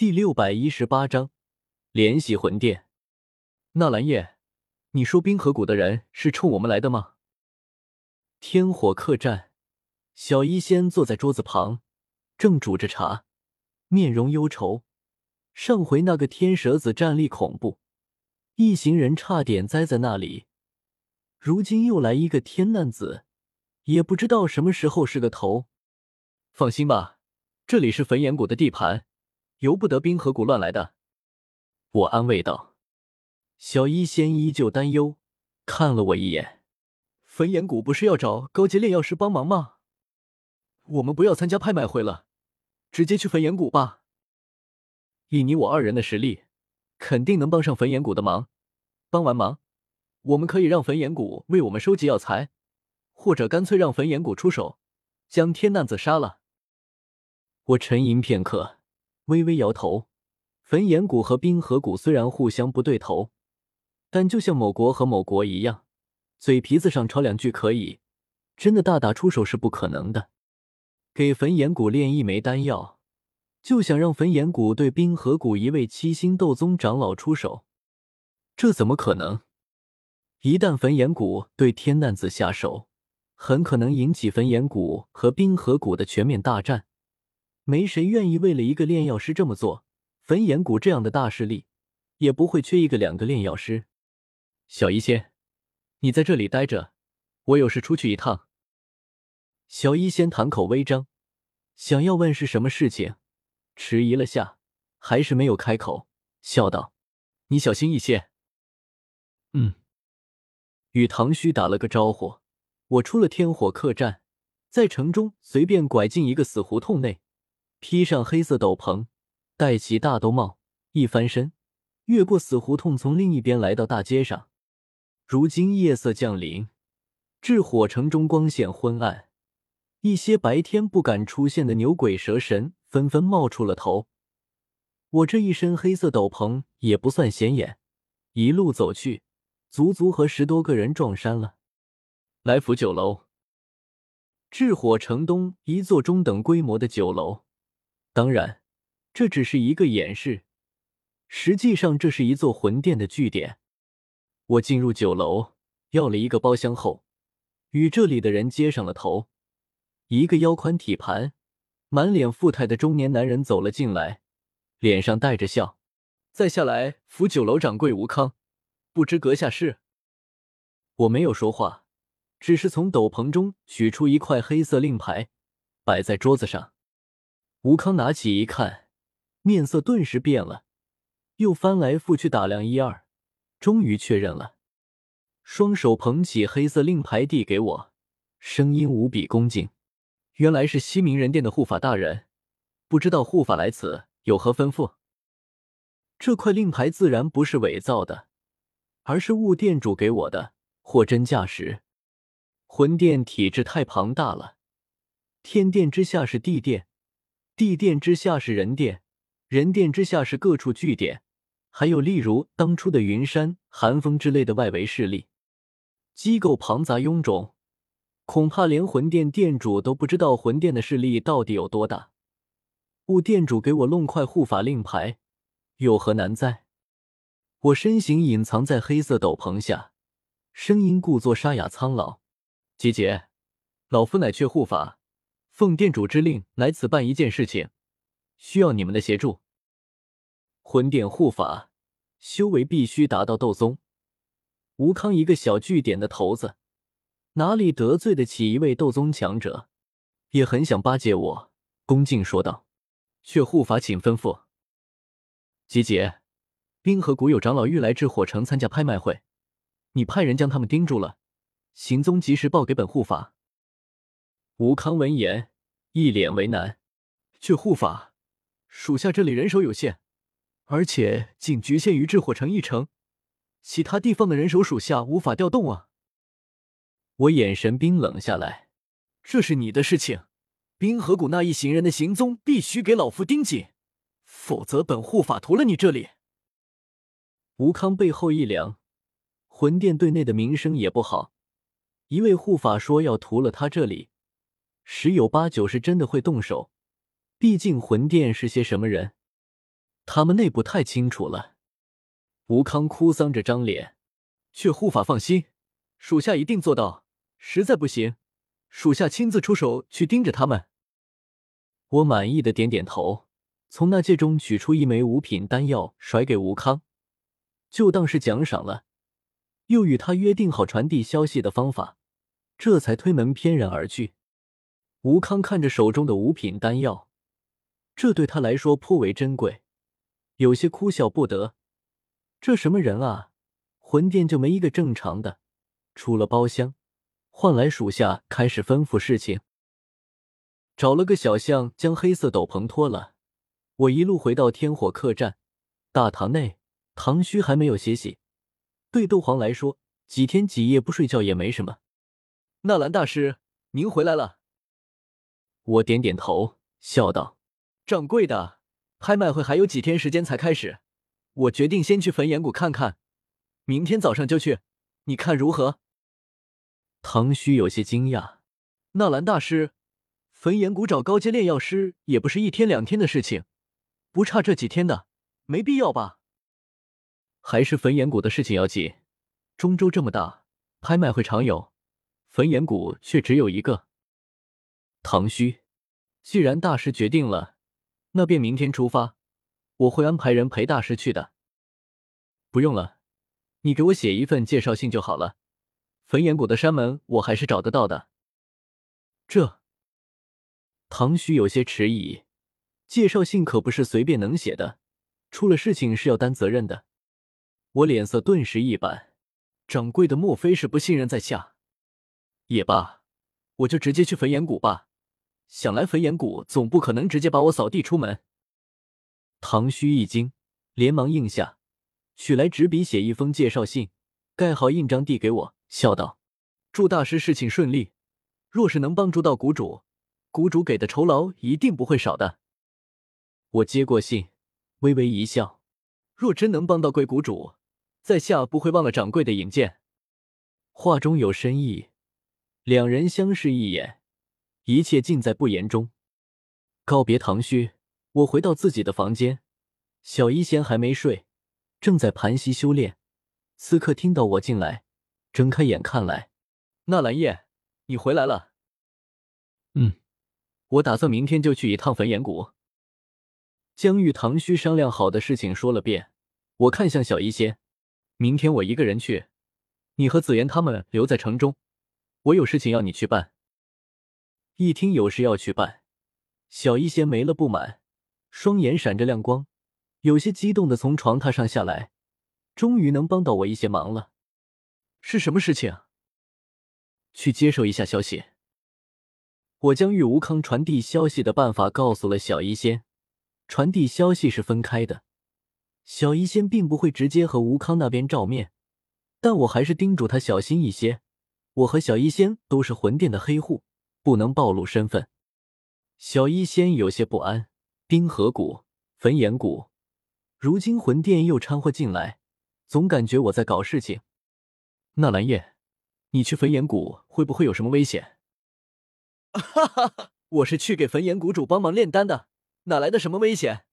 第六百一十八章联系魂殿。纳兰叶，你说冰河谷的人是冲我们来的吗？天火客栈，小医仙坐在桌子旁，正煮着茶，面容忧愁。上回那个天蛇子战力恐怖，一行人差点栽在那里。如今又来一个天难子，也不知道什么时候是个头。放心吧，这里是焚炎谷的地盘。由不得冰河谷乱来的，我安慰道。小医仙依旧担忧，看了我一眼。焚炎谷不是要找高阶炼药师帮忙吗？我们不要参加拍卖会了，直接去焚炎谷吧。以你我二人的实力，肯定能帮上焚炎谷的忙。帮完忙，我们可以让焚炎谷为我们收集药材，或者干脆让焚炎谷出手，将天难子杀了。我沉吟片刻。微微摇头，焚炎谷和冰河谷虽然互相不对头，但就像某国和某国一样，嘴皮子上吵两句可以，真的大打出手是不可能的。给焚炎谷炼一枚丹药，就想让焚炎谷对冰河谷一位七星斗宗长老出手，这怎么可能？一旦焚炎谷对天难子下手，很可能引起焚炎谷和冰河谷的全面大战。没谁愿意为了一个炼药师这么做。焚炎谷这样的大势力，也不会缺一个两个炼药师。小医仙，你在这里待着，我有事出去一趟。小医仙谈口微张，想要问是什么事情，迟疑了下，还是没有开口，笑道：“你小心一些。”嗯，与唐虚打了个招呼，我出了天火客栈，在城中随便拐进一个死胡同内。披上黑色斗篷，戴起大兜帽，一翻身，越过死胡同，从另一边来到大街上。如今夜色降临，至火城中光线昏暗，一些白天不敢出现的牛鬼蛇神纷纷冒出了头。我这一身黑色斗篷也不算显眼，一路走去，足足和十多个人撞衫了。来福酒楼，至火城东一座中等规模的酒楼。当然，这只是一个演示，实际上这是一座魂殿的据点。我进入酒楼，要了一个包厢后，与这里的人接上了头。一个腰宽体盘、满脸富态的中年男人走了进来，脸上带着笑：“在下来扶酒楼掌柜吴康，不知阁下是？”我没有说话，只是从斗篷中取出一块黑色令牌，摆在桌子上。吴康拿起一看，面色顿时变了，又翻来覆去打量一二，终于确认了，双手捧起黑色令牌递给我，声音无比恭敬：“原来是西明人殿的护法大人，不知道护法来此有何吩咐？”这块令牌自然不是伪造的，而是雾店主给我的，货真价实。魂殿体质太庞大了，天殿之下是地殿。地殿之下是人殿，人殿之下是各处据点，还有例如当初的云山、寒风之类的外围势力，机构庞杂臃肿，恐怕连魂殿殿主都不知道魂殿的势力到底有多大。雾殿主给我弄块护法令牌，有何难哉？我身形隐藏在黑色斗篷下，声音故作沙哑苍老：“吉杰，老夫乃却护法。”奉店主之令来此办一件事情，需要你们的协助。魂殿护法修为必须达到斗宗。吴康一个小据点的头子，哪里得罪得起一位斗宗强者？也很想巴结我，恭敬说道：“却护法，请吩咐。”吉杰，冰河谷有长老欲来至火城参加拍卖会，你派人将他们盯住了，行踪及时报给本护法。吴康闻言，一脸为难。却护法，属下这里人手有限，而且仅局限于至火城一城，其他地方的人手属下无法调动啊。我眼神冰冷下来。这是你的事情，冰河谷那一行人的行踪必须给老夫盯紧，否则本护法屠了你这里。吴康背后一凉，魂殿对内的名声也不好，一位护法说要屠了他这里。十有八九是真的会动手，毕竟魂殿是些什么人？他们内部太清楚了。吴康哭丧着张脸，却护法放心，属下一定做到。实在不行，属下亲自出手去盯着他们。我满意的点点头，从那戒中取出一枚五品丹药，甩给吴康，就当是奖赏了。又与他约定好传递消息的方法，这才推门翩然而去。吴康看着手中的五品丹药，这对他来说颇为珍贵，有些哭笑不得。这什么人啊？魂殿就没一个正常的，出了包厢，换来属下开始吩咐事情。找了个小巷，将黑色斗篷脱了。我一路回到天火客栈大堂内，唐虚还没有歇息。对斗皇来说，几天几夜不睡觉也没什么。纳兰大师，您回来了。我点点头，笑道：“掌柜的，拍卖会还有几天时间才开始，我决定先去焚炎谷看看，明天早上就去，你看如何？”唐虚有些惊讶：“纳兰大师。”焚炎谷找高阶炼药师也不是一天两天的事情，不差这几天的，没必要吧？还是焚炎谷的事情要紧。中州这么大，拍卖会常有，焚炎谷却只有一个。唐虚，既然大师决定了，那便明天出发，我会安排人陪大师去的。不用了，你给我写一份介绍信就好了。焚炎谷的山门我还是找得到的。这。唐虚有些迟疑，介绍信可不是随便能写的，出了事情是要担责任的。我脸色顿时一板，掌柜的莫非是不信任在下？也罢，我就直接去焚炎谷吧。想来焚炎谷总不可能直接把我扫地出门。唐虚一惊，连忙应下，取来纸笔写一封介绍信，盖好印章递给我，笑道：“祝大师事情顺利。若是能帮助到谷主。”谷主给的酬劳一定不会少的。我接过信，微微一笑。若真能帮到贵谷主，在下不会忘了掌柜的引荐。话中有深意。两人相视一眼，一切尽在不言中。告别唐虚，我回到自己的房间。小医仙还没睡，正在盘膝修炼。此刻听到我进来，睁开眼看来，纳兰叶，你回来了。嗯。我打算明天就去一趟焚炎谷，将与唐虚商量好的事情说了遍。我看向小医仙，明天我一个人去，你和紫妍他们留在城中。我有事情要你去办。一听有事要去办，小医仙没了不满，双眼闪着亮光，有些激动的从床榻上下来，终于能帮到我一些忙了。是什么事情？去接受一下消息。我将与吴康传递消息的办法告诉了小医仙。传递消息是分开的，小医仙并不会直接和吴康那边照面，但我还是叮嘱他小心一些。我和小医仙都是魂殿的黑户，不能暴露身份。小医仙有些不安，冰河谷、焚炎谷，如今魂殿又掺和进来，总感觉我在搞事情。纳兰叶，你去焚炎谷会不会有什么危险？哈哈哈！我是去给焚炎谷主帮忙炼丹的，哪来的什么危险？